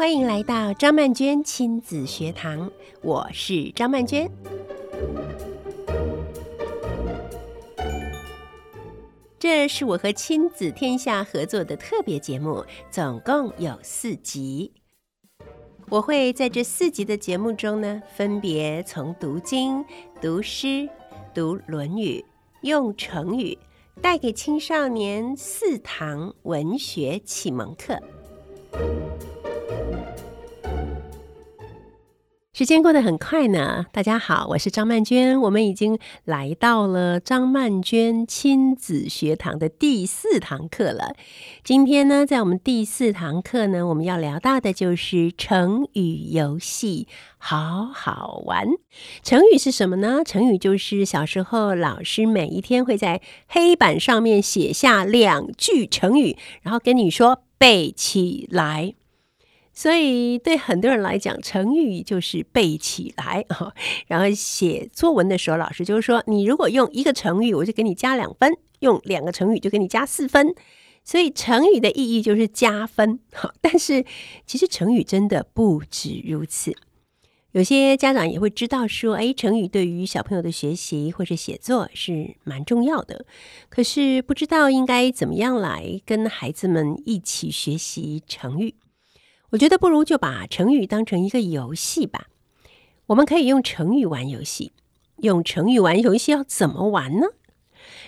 欢迎来到张曼娟亲子学堂，我是张曼娟。这是我和亲子天下合作的特别节目，总共有四集。我会在这四集的节目中呢，分别从读经、读诗、读《论语》，用成语带给青少年四堂文学启蒙课。时间过得很快呢，大家好，我是张曼娟，我们已经来到了张曼娟亲子学堂的第四堂课了。今天呢，在我们第四堂课呢，我们要聊到的就是成语游戏，好好玩。成语是什么呢？成语就是小时候老师每一天会在黑板上面写下两句成语，然后跟你说背起来。所以，对很多人来讲，成语就是背起来啊。然后写作文的时候，老师就是说：“你如果用一个成语，我就给你加两分；用两个成语，就给你加四分。”所以，成语的意义就是加分。但是，其实成语真的不止如此。有些家长也会知道说：“哎，成语对于小朋友的学习或者写作是蛮重要的。”可是，不知道应该怎么样来跟孩子们一起学习成语。我觉得不如就把成语当成一个游戏吧。我们可以用成语玩游戏。用成语玩游戏要怎么玩呢？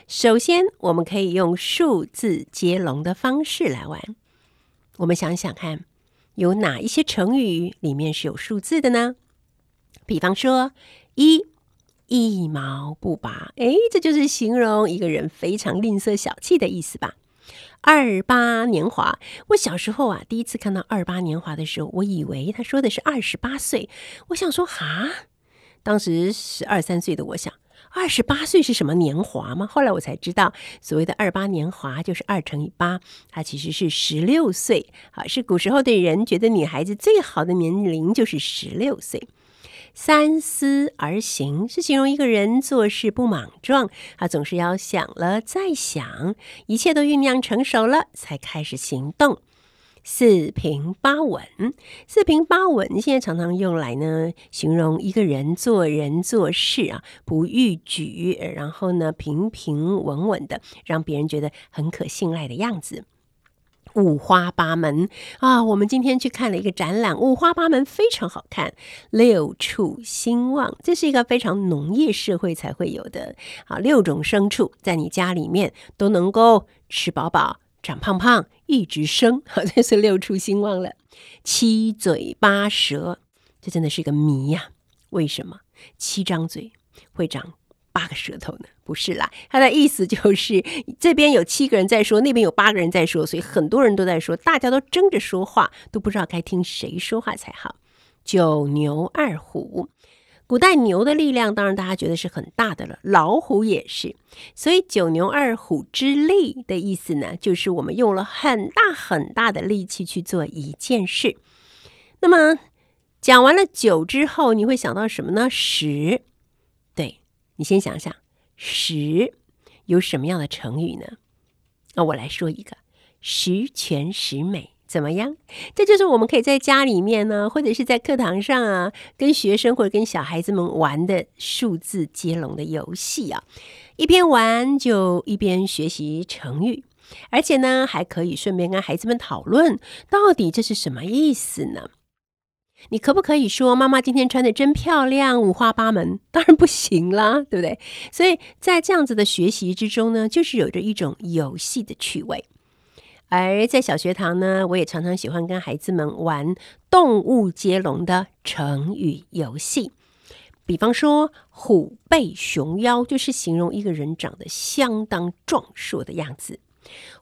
首先，我们可以用数字接龙的方式来玩。我们想想看，有哪一些成语里面是有数字的呢？比方说，一，一毛不拔。诶，这就是形容一个人非常吝啬小气的意思吧。二八年华，我小时候啊，第一次看到二八年华的时候，我以为他说的是二十八岁。我想说，哈，当时十二三岁的我想，二十八岁是什么年华吗？后来我才知道，所谓的二八年华就是二乘以八，它其实是十六岁。啊，是古时候的人觉得女孩子最好的年龄就是十六岁。三思而行是形容一个人做事不莽撞，他总是要想了再想，一切都酝酿成熟了才开始行动。四平八稳，四平八稳现在常常用来呢，形容一个人做人做事啊不逾矩，然后呢平平稳稳的，让别人觉得很可信赖的样子。五花八门啊！我们今天去看了一个展览，五花八门非常好看。六畜兴旺，这是一个非常农业社会才会有的啊！六种牲畜在你家里面都能够吃饱饱、长胖胖，一直生，好，这是六畜兴旺了。七嘴八舌，这真的是一个谜呀！为什么七张嘴会长八个舌头呢？不是啦，他的意思就是这边有七个人在说，那边有八个人在说，所以很多人都在说，大家都争着说话，都不知道该听谁说话才好。九牛二虎，古代牛的力量当然大家觉得是很大的了，老虎也是，所以九牛二虎之力的意思呢，就是我们用了很大很大的力气去做一件事。那么讲完了九之后，你会想到什么呢？十，你先想想。十有什么样的成语呢？那我来说一个十全十美，怎么样？这就是我们可以在家里面呢，或者是在课堂上啊，跟学生或者跟小孩子们玩的数字接龙的游戏啊。一边玩就一边学习成语，而且呢，还可以顺便跟孩子们讨论，到底这是什么意思呢？你可不可以说妈妈今天穿的真漂亮，五花八门？当然不行啦，对不对？所以在这样子的学习之中呢，就是有着一种游戏的趣味。而在小学堂呢，我也常常喜欢跟孩子们玩动物接龙的成语游戏。比方说“虎背熊腰”，就是形容一个人长得相当壮硕的样子。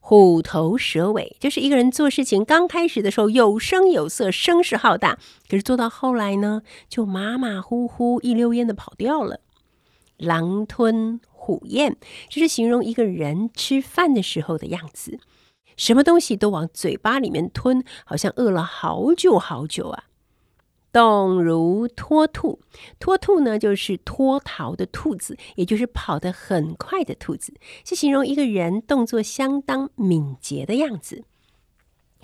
虎头蛇尾，就是一个人做事情刚开始的时候有声有色，声势浩大，可是做到后来呢，就马马虎虎，一溜烟的跑掉了。狼吞虎咽，就是形容一个人吃饭的时候的样子，什么东西都往嘴巴里面吞，好像饿了好久好久啊。动如脱兔，脱兔呢，就是脱逃的兔子，也就是跑得很快的兔子，是形容一个人动作相当敏捷的样子。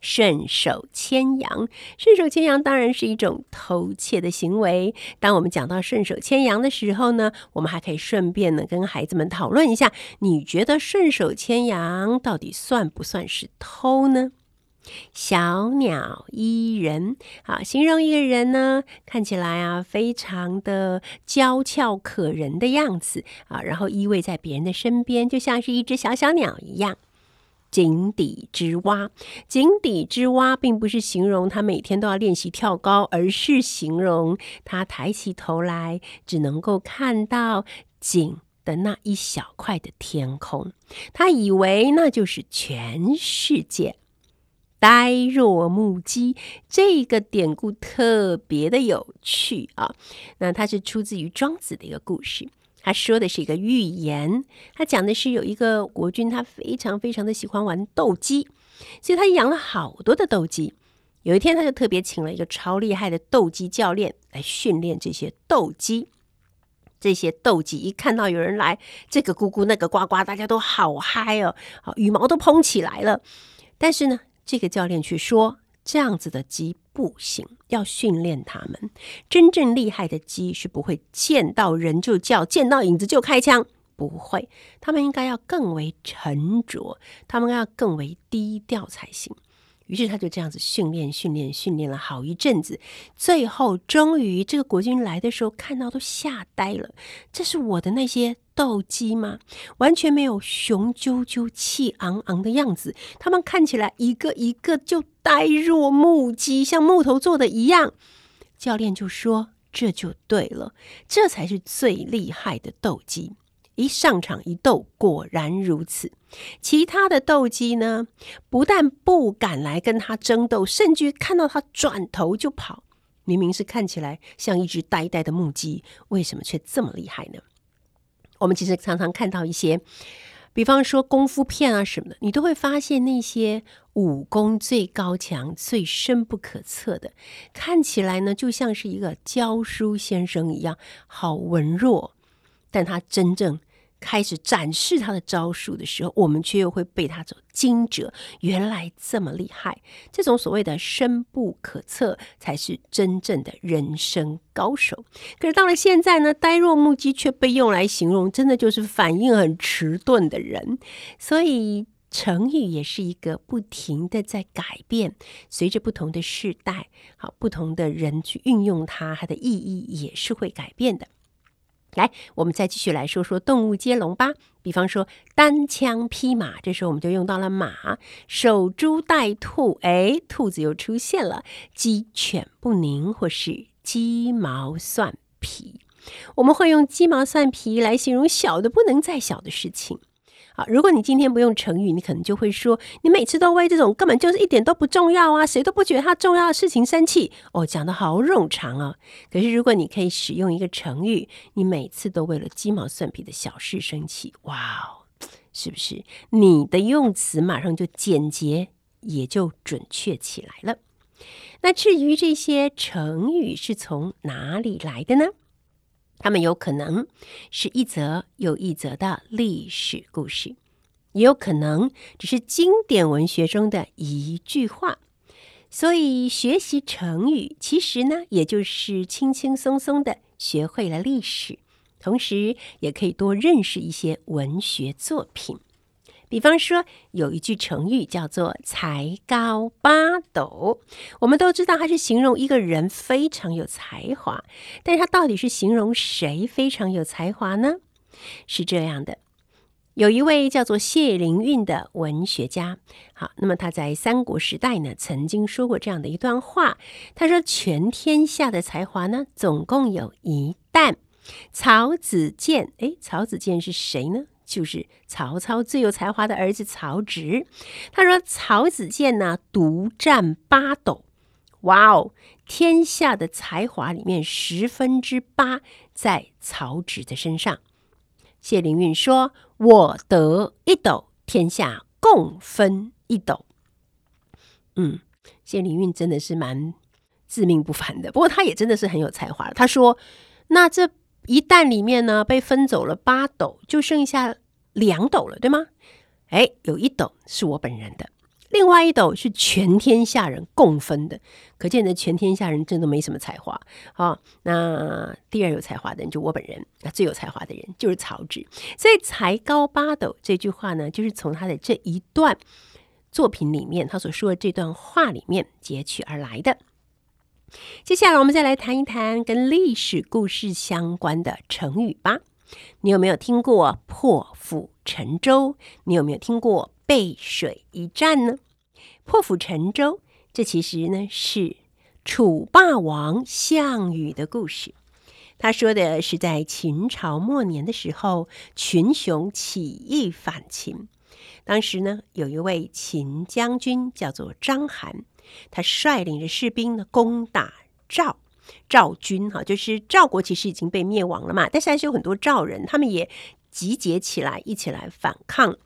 顺手牵羊，顺手牵羊当然是一种偷窃的行为。当我们讲到顺手牵羊的时候呢，我们还可以顺便呢跟孩子们讨论一下，你觉得顺手牵羊到底算不算是偷呢？小鸟依人，好，形容一个人呢，看起来啊非常的娇俏可人的样子啊，然后依偎在别人的身边，就像是一只小小鸟一样。井底之蛙，井底之蛙并不是形容他每天都要练习跳高，而是形容他抬起头来只能够看到井的那一小块的天空，他以为那就是全世界。呆若木鸡，这个典故特别的有趣啊！那它是出自于庄子的一个故事。他说的是一个寓言，他讲的是有一个国君，他非常非常的喜欢玩斗鸡，所以他养了好多的斗鸡。有一天，他就特别请了一个超厉害的斗鸡教练来训练这些斗鸡。这些斗鸡一看到有人来，这个咕咕，那个呱呱，大家都好嗨哦，好，羽毛都蓬起来了。但是呢，这个教练去说，这样子的鸡。不行，要训练他们。真正厉害的鸡是不会见到人就叫，见到影子就开枪，不会。他们应该要更为沉着，他们要更为低调才行。于是他就这样子训练、训练、训练了好一阵子，最后终于这个国君来的时候，看到都吓呆了。这是我的那些斗鸡吗？完全没有雄赳赳、气昂昂的样子，他们看起来一个一个就呆若木鸡，像木头做的一样。教练就说：“这就对了，这才是最厉害的斗鸡。”一上场一斗，果然如此。其他的斗鸡呢，不但不敢来跟他争斗，甚至看到他转头就跑。明明是看起来像一只呆呆的木鸡，为什么却这么厉害呢？我们其实常常看到一些，比方说功夫片啊什么的，你都会发现那些武功最高强、最深不可测的，看起来呢就像是一个教书先生一样，好文弱，但他真正。开始展示他的招数的时候，我们却又会被他所惊蛰。原来这么厉害！这种所谓的深不可测，才是真正的人生高手。可是到了现在呢，呆若木鸡却被用来形容，真的就是反应很迟钝的人。所以成语也是一个不停的在改变，随着不同的世代，好，不同的人去运用它，它的意义也是会改变的。来，我们再继续来说说动物接龙吧。比方说单枪匹马，这时候我们就用到了马；守株待兔，哎，兔子又出现了；鸡犬不宁，或是鸡毛蒜皮，我们会用鸡毛蒜皮来形容小的不能再小的事情。啊，如果你今天不用成语，你可能就会说，你每次都为这种根本就是一点都不重要啊，谁都不觉得它重要的事情生气。哦，讲的好冗长啊。可是如果你可以使用一个成语，你每次都为了鸡毛蒜皮的小事生气，哇哦，是不是？你的用词马上就简洁，也就准确起来了。那至于这些成语是从哪里来的呢？他们有可能是一则又一则的历史故事，也有可能只是经典文学中的一句话。所以学习成语，其实呢，也就是轻轻松松的学会了历史，同时也可以多认识一些文学作品。比方说，有一句成语叫做“才高八斗”，我们都知道它是形容一个人非常有才华，但是它到底是形容谁非常有才华呢？是这样的，有一位叫做谢灵运的文学家，好，那么他在三国时代呢，曾经说过这样的一段话，他说：“全天下的才华呢，总共有一担，曹子建。”诶，曹子建是谁呢？就是曹操最有才华的儿子曹植，他说：“曹子建呢，独占八斗，哇哦！天下的才华里面，十分之八在曹植的身上。”谢灵运说：“我得一斗，天下共分一斗。”嗯，谢灵运真的是蛮自命不凡的，不过他也真的是很有才华。他说：“那这。”一担里面呢，被分走了八斗，就剩下两斗了，对吗？哎，有一斗是我本人的，另外一斗是全天下人共分的，可见的全天下人真的没什么才华啊、那第二有才华的人就我本人，那最有才华的人就是曹植。所以“才高八斗”这句话呢，就是从他的这一段作品里面，他所说的这段话里面截取而来的。接下来我们再来谈一谈跟历史故事相关的成语吧。你有没有听过破釜沉舟？你有没有听过？背水一战呢？破釜沉舟，这其实呢是楚霸王项羽的故事。他说的是在秦朝末年的时候，群雄起义反秦。当时呢，有一位秦将军叫做章邯，他率领着士兵呢攻打赵赵军。哈，就是赵国其实已经被灭亡了嘛，但是还是有很多赵人，他们也集结起来，一起来反抗。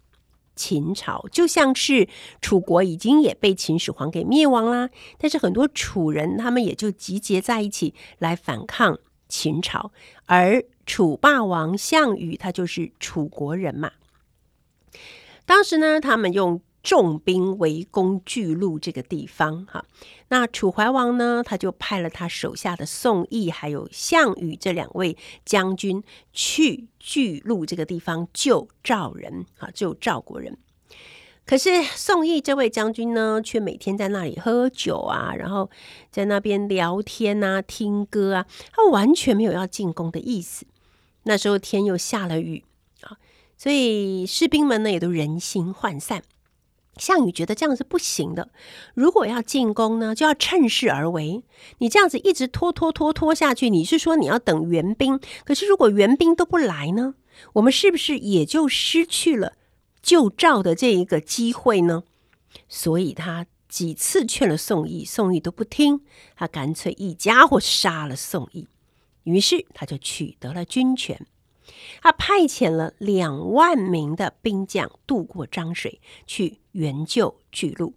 秦朝就像是楚国已经也被秦始皇给灭亡啦，但是很多楚人他们也就集结在一起来反抗秦朝，而楚霸王项羽他就是楚国人嘛。当时呢，他们用重兵围攻巨鹿这个地方，哈，那楚怀王呢，他就派了他手下的宋义还有项羽这两位将军去巨鹿这个地方救赵人，啊，救赵国人。可是宋义这位将军呢，却每天在那里喝酒啊，然后在那边聊天啊、听歌啊，他完全没有要进攻的意思。那时候天又下了雨啊，所以士兵们呢也都人心涣散。项羽觉得这样是不行的，如果要进攻呢，就要趁势而为。你这样子一直拖拖拖拖下去，你是说你要等援兵？可是如果援兵都不来呢，我们是不是也就失去了救赵的这一个机会呢？所以他几次劝了宋义，宋义都不听，他干脆一家伙杀了宋义，于是他就取得了军权。他派遣了两万名的兵将渡过漳水去援救巨鹿。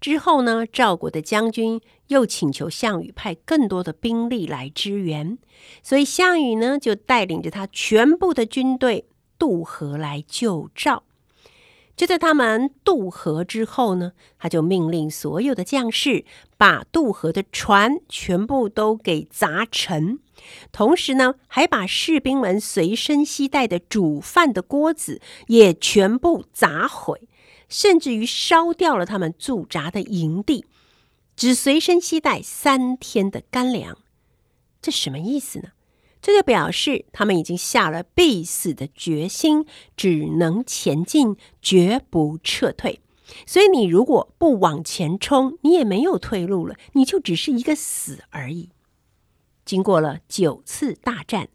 之后呢，赵国的将军又请求项羽派更多的兵力来支援，所以项羽呢就带领着他全部的军队渡河来救赵。就在他们渡河之后呢，他就命令所有的将士把渡河的船全部都给砸沉，同时呢，还把士兵们随身携带的煮饭的锅子也全部砸毁，甚至于烧掉了他们驻扎的营地，只随身携带三天的干粮。这什么意思呢？这就表示他们已经下了必死的决心，只能前进，绝不撤退。所以，你如果不往前冲，你也没有退路了，你就只是一个死而已。经过了九次大战，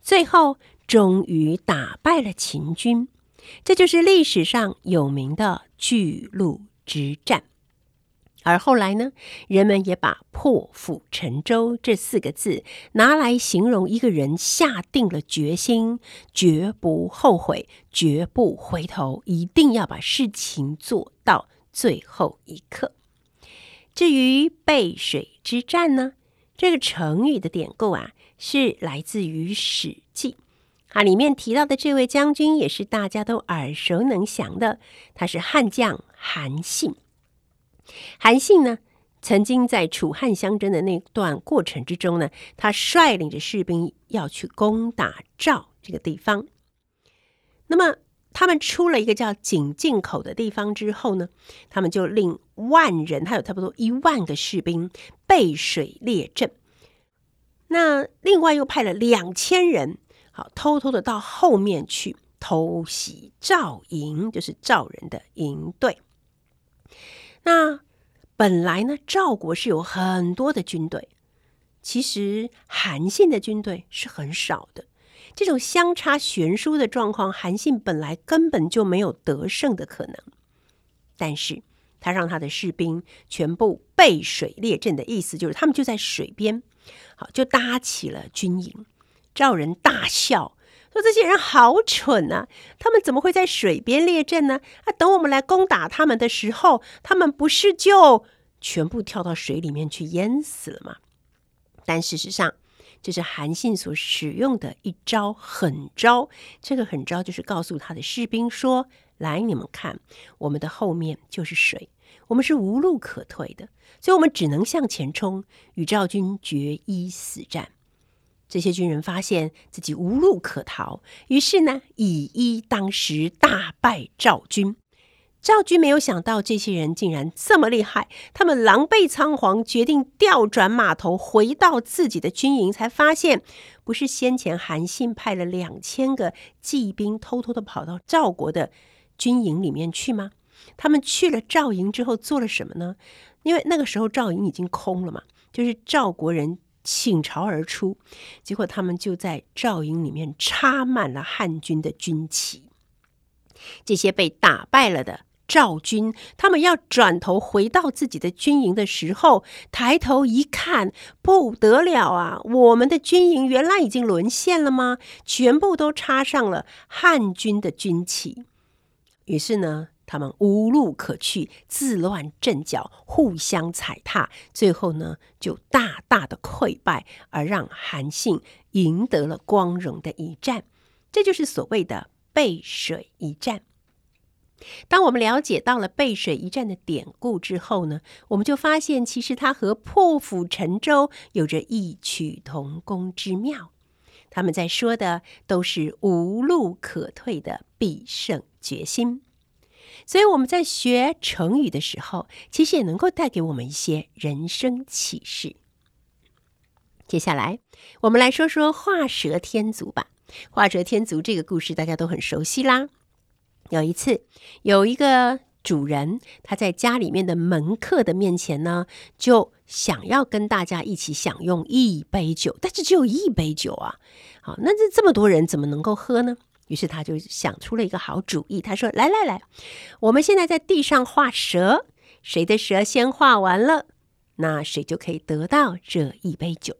最后终于打败了秦军，这就是历史上有名的巨鹿之战。而后来呢，人们也把“破釜沉舟”这四个字拿来形容一个人下定了决心，绝不后悔，绝不回头，一定要把事情做到最后一刻。至于“背水之战”呢，这个成语的典故啊，是来自于《史记》，啊里面提到的这位将军也是大家都耳熟能详的，他是汉将韩信。韩信呢，曾经在楚汉相争的那段过程之中呢，他率领着士兵要去攻打赵这个地方。那么他们出了一个叫井进口的地方之后呢，他们就令万人，还有差不多一万个士兵背水列阵。那另外又派了两千人，好偷偷的到后面去偷袭赵营，就是赵人的营队。那本来呢，赵国是有很多的军队，其实韩信的军队是很少的。这种相差悬殊的状况，韩信本来根本就没有得胜的可能。但是他让他的士兵全部背水列阵的意思，就是他们就在水边，好，就搭起了军营。赵人大笑。说这些人好蠢啊！他们怎么会在水边列阵呢？啊，等我们来攻打他们的时候，他们不是就全部跳到水里面去淹死了吗？但事实上，这是韩信所使用的一招狠招。这个狠招就是告诉他的士兵说：“来，你们看，我们的后面就是水，我们是无路可退的，所以我们只能向前冲，与赵军决一死战。这些军人发现自己无路可逃，于是呢，以一当十，大败赵军。赵军没有想到这些人竟然这么厉害，他们狼狈仓皇，决定调转马头回到自己的军营，才发现不是先前韩信派了两千个骑兵偷偷的跑到赵国的军营里面去吗？他们去了赵营之后做了什么呢？因为那个时候赵营已经空了嘛，就是赵国人倾巢而出，结果他们就在赵营里面插满了汉军的军旗，这些被打败了的。赵军他们要转头回到自己的军营的时候，抬头一看，不得了啊！我们的军营原来已经沦陷了吗？全部都插上了汉军的军旗。于是呢，他们无路可去，自乱阵脚，互相踩踏，最后呢，就大大的溃败，而让韩信赢得了光荣的一战。这就是所谓的背水一战。当我们了解到了背水一战的典故之后呢，我们就发现其实它和破釜沉舟有着异曲同工之妙。他们在说的都是无路可退的必胜决心。所以我们在学成语的时候，其实也能够带给我们一些人生启示。接下来，我们来说说画蛇添足吧。画蛇添足这个故事大家都很熟悉啦。有一次，有一个主人，他在家里面的门客的面前呢，就想要跟大家一起享用一杯酒，但是只有一杯酒啊。好，那这这么多人怎么能够喝呢？于是他就想出了一个好主意，他说：“来来来，我们现在在地上画蛇，谁的蛇先画完了，那谁就可以得到这一杯酒。”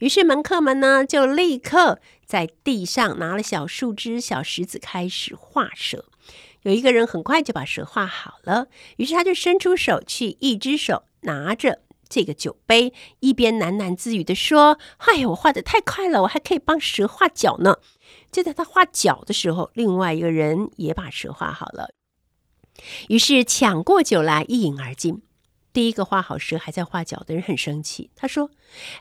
于是门客们呢，就立刻在地上拿了小树枝、小石子开始画蛇。有一个人很快就把蛇画好了，于是他就伸出手去，一只手拿着这个酒杯，一边喃喃自语地说：“哎呀，我画得太快了，我还可以帮蛇画脚呢。”就在他画脚的时候，另外一个人也把蛇画好了，于是抢过酒来，一饮而尽。第一个画好蛇还在画脚的人很生气，他说：“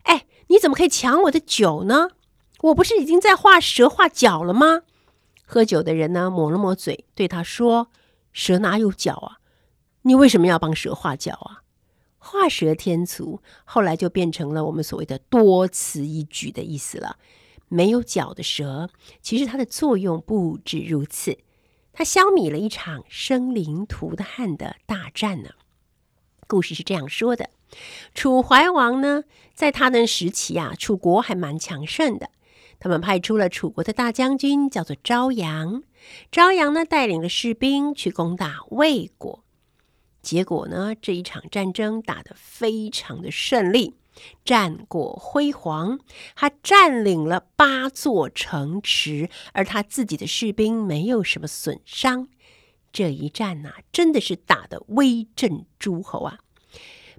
哎，你怎么可以抢我的酒呢？我不是已经在画蛇画脚了吗？”喝酒的人呢，抹了抹嘴，对他说：“蛇哪有脚啊？你为什么要帮蛇画脚啊？”画蛇添足，后来就变成了我们所谓的多此一举的意思了。没有脚的蛇，其实它的作用不止如此，它消弭了一场生灵涂炭的大战呢。故事是这样说的：楚怀王呢，在他的时期啊，楚国还蛮强盛的。他们派出了楚国的大将军，叫做昭阳。昭阳呢，带领了士兵去攻打魏国。结果呢，这一场战争打得非常的顺利，战果辉煌。他占领了八座城池，而他自己的士兵没有什么损伤。这一战呐、真的是打得威震诸侯啊！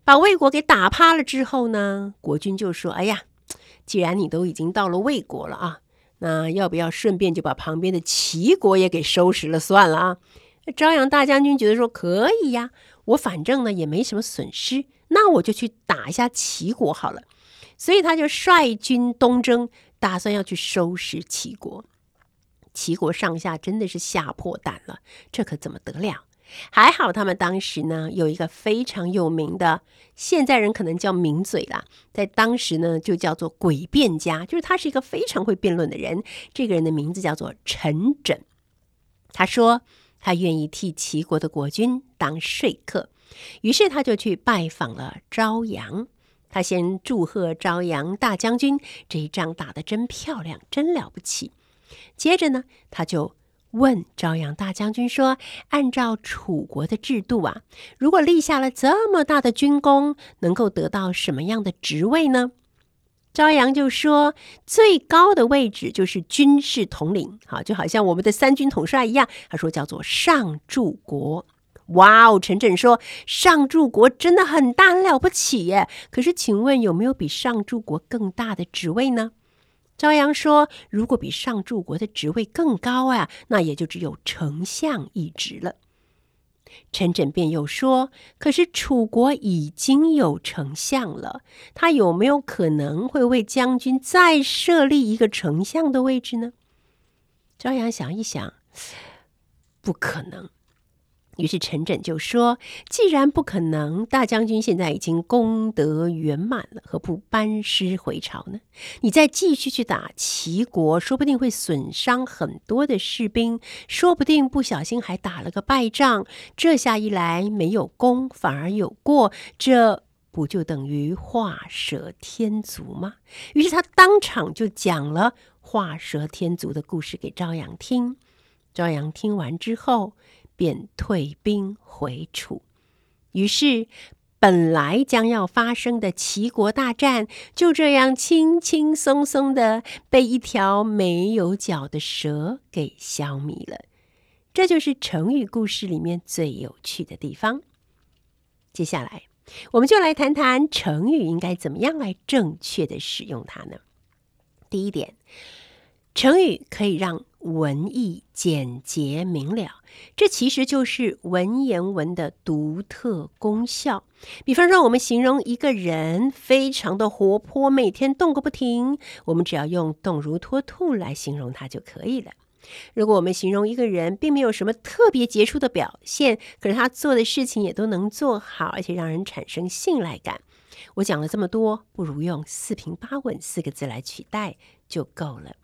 把魏国给打趴了之后呢，国君就说：“哎呀，既然你都已经到了魏国了啊，那要不要顺便就把旁边的齐国也给收拾了算了啊？”昭阳大将军觉得说：“可以呀，我反正呢也没什么损失，那我就去打一下齐国好了。”所以他就率军东征，打算要去收拾齐国。齐国上下真的是吓破胆了，这可怎么得了？还好他们当时呢有一个非常有名的，现在人可能叫名嘴啦，在当时呢就叫做诡辩家，就是他是一个非常会辩论的人。这个人的名字叫做陈轸。他说他愿意替齐国的国君当说客，于是他就去拜访了昭阳。他先祝贺昭阳大将军，这一仗打得真漂亮，真了不起。接着呢，他就问昭阳大将军说：“按照楚国的制度啊，如果立下了这么大的军功，能够得到什么样的职位呢？”昭阳就说：“最高的位置就是军事统领，好，就好像我们的三军统帅一样。”他说叫做上柱国。哇哦，陈震说上柱国真的很大，很了不起耶。可是，请问有没有比上柱国更大的职位呢？朝阳说：“如果比上柱国的职位更高啊，那也就只有丞相一职了。”陈轸便又说：“可是楚国已经有丞相了，他有没有可能会为将军再设立一个丞相的位置呢？”朝阳想一想，不可能。于是陈轸就说：“既然不可能，大将军现在已经功德圆满了，何不班师回朝呢？你再继续去打齐国，说不定会损伤很多的士兵，说不定不小心还打了个败仗。这下一来，没有功反而有过，这不就等于画蛇添足吗？”于是他当场就讲了画蛇添足的故事给朝阳听。朝阳听完之后，便退兵回楚，于是本来将要发生的齐国大战就这样轻轻松松的被一条没有脚的蛇给消灭了。这就是成语故事里面最有趣的地方。接下来，我们就来谈谈成语应该怎么样来正确的使用它呢？第一点，成语可以让文艺简洁明了，这其实就是文言文的独特功效。比方说，我们形容一个人非常的活泼，每天动个不停，我们只要用动如脱兔来形容他就可以了。如果我们形容一个人并没有什么特别杰出的表现，可是他做的事情也都能做好，而且让人产生信赖感，我讲了这么多，不如用“四平八稳”四个字来取代就够了。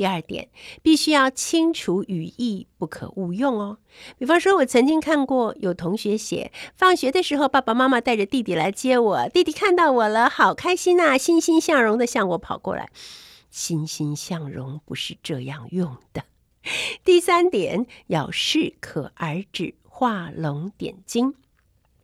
第二点，必须要清楚语义，不可误用哦。比方说，我曾经看过有同学写，放学的时候，爸爸妈妈带着弟弟来接我，弟弟看到我了，好开心呐，欣欣向荣的向我跑过来。欣欣向荣不是这样用的。第三点，要适可而止，画龙点睛。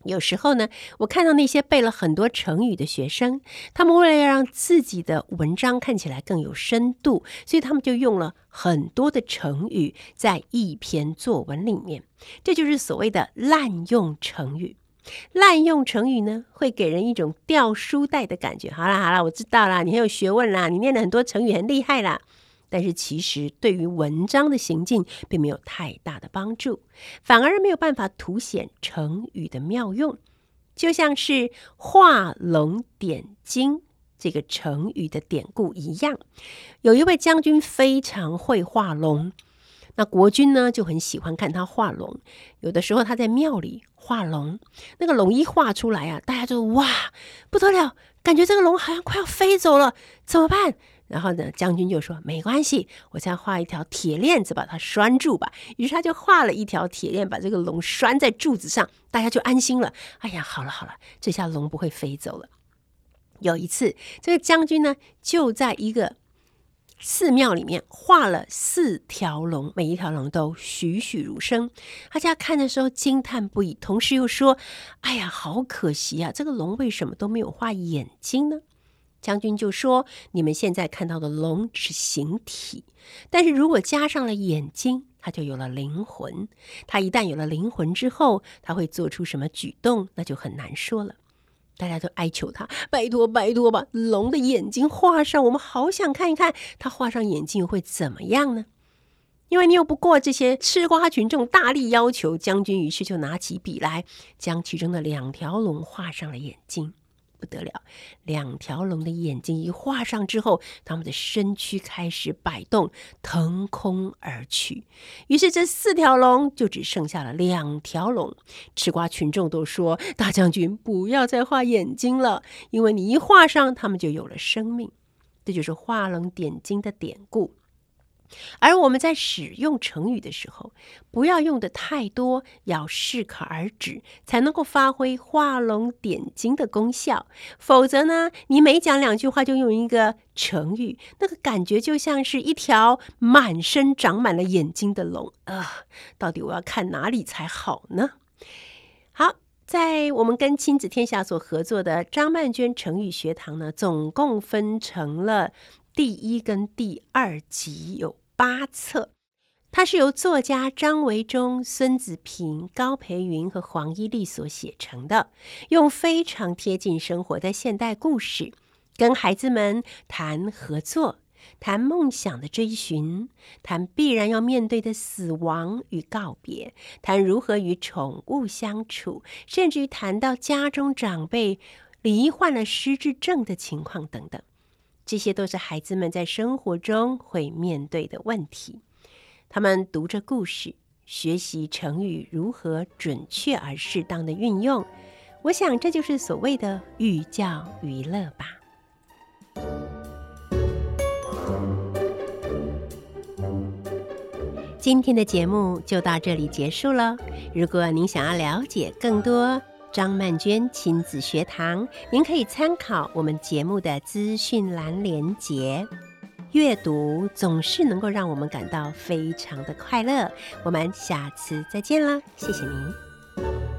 有时候呢，我看到那些背了很多成语的学生，他们为了要让自己的文章看起来更有深度，所以他们就用了很多的成语在一篇作文里面。这就是所谓的滥用成语。滥用成语呢，会给人一种掉书袋的感觉。好啦好啦，我知道啦，你很有学问啦，你念了很多成语，很厉害啦。但是其实对于文章的行进并没有太大的帮助，反而没有办法凸显成语的妙用，就像是画龙点睛这个成语的典故一样。有一位将军非常会画龙，那国君呢就很喜欢看他画龙。有的时候他在庙里画龙，那个龙一画出来啊，大家就哇不得了，感觉这个龙好像快要飞走了，怎么办？然后呢，将军就说：“没关系，我再画一条铁链子把它拴住吧。”于是他就画了一条铁链，把这个龙拴在柱子上，大家就安心了。哎呀，好了好了，这下龙不会飞走了。有一次，这个将军呢，就在一个寺庙里面画了四条龙，每一条龙都栩栩如生。大家看的时候惊叹不已，同时又说：“哎呀，好可惜啊，这个龙为什么都没有画眼睛呢？”将军就说：“你们现在看到的龙是形体，但是如果加上了眼睛，它就有了灵魂。它一旦有了灵魂之后，它会做出什么举动，那就很难说了。大家都哀求他，拜托拜托吧，龙的眼睛画上，我们好想看一看，他画上眼睛会怎么样呢？因为拗不过这些吃瓜群众大力要求，将军于是就拿起笔来，将其中的两条龙画上了眼睛。”不得了，两条龙的眼睛一画上之后，他们的身躯开始摆动，腾空而去。于是这四条龙就只剩下了两条龙。吃瓜群众都说：“大将军不要再画眼睛了，因为你一画上，他们就有了生命。”这就是画龙点睛的典故。而我们在使用成语的时候，不要用的太多，要适可而止，才能够发挥画龙点睛的功效。否则呢，你每讲两句话就用一个成语，那个感觉就像是一条满身长满了眼睛的龙啊！到底我要看哪里才好呢？好，在我们跟亲子天下所合作的张曼娟成语学堂呢，总共分成了。第一跟第二集有八册，它是由作家张维忠、孙子平、高培云和黄伊丽所写成的，用非常贴近生活的现代故事，跟孩子们谈合作，谈梦想的追寻，谈必然要面对的死亡与告别，谈如何与宠物相处，甚至于谈到家中长辈罹患了失智症的情况等等。这些都是孩子们在生活中会面对的问题。他们读着故事，学习成语如何准确而适当的运用。我想，这就是所谓的寓教于乐吧。今天的节目就到这里结束了。如果您想要了解更多张曼娟亲子学堂，您可以参考我们节目的资讯栏连结。阅读总是能够让我们感到非常的快乐。我们下次再见了，谢谢您。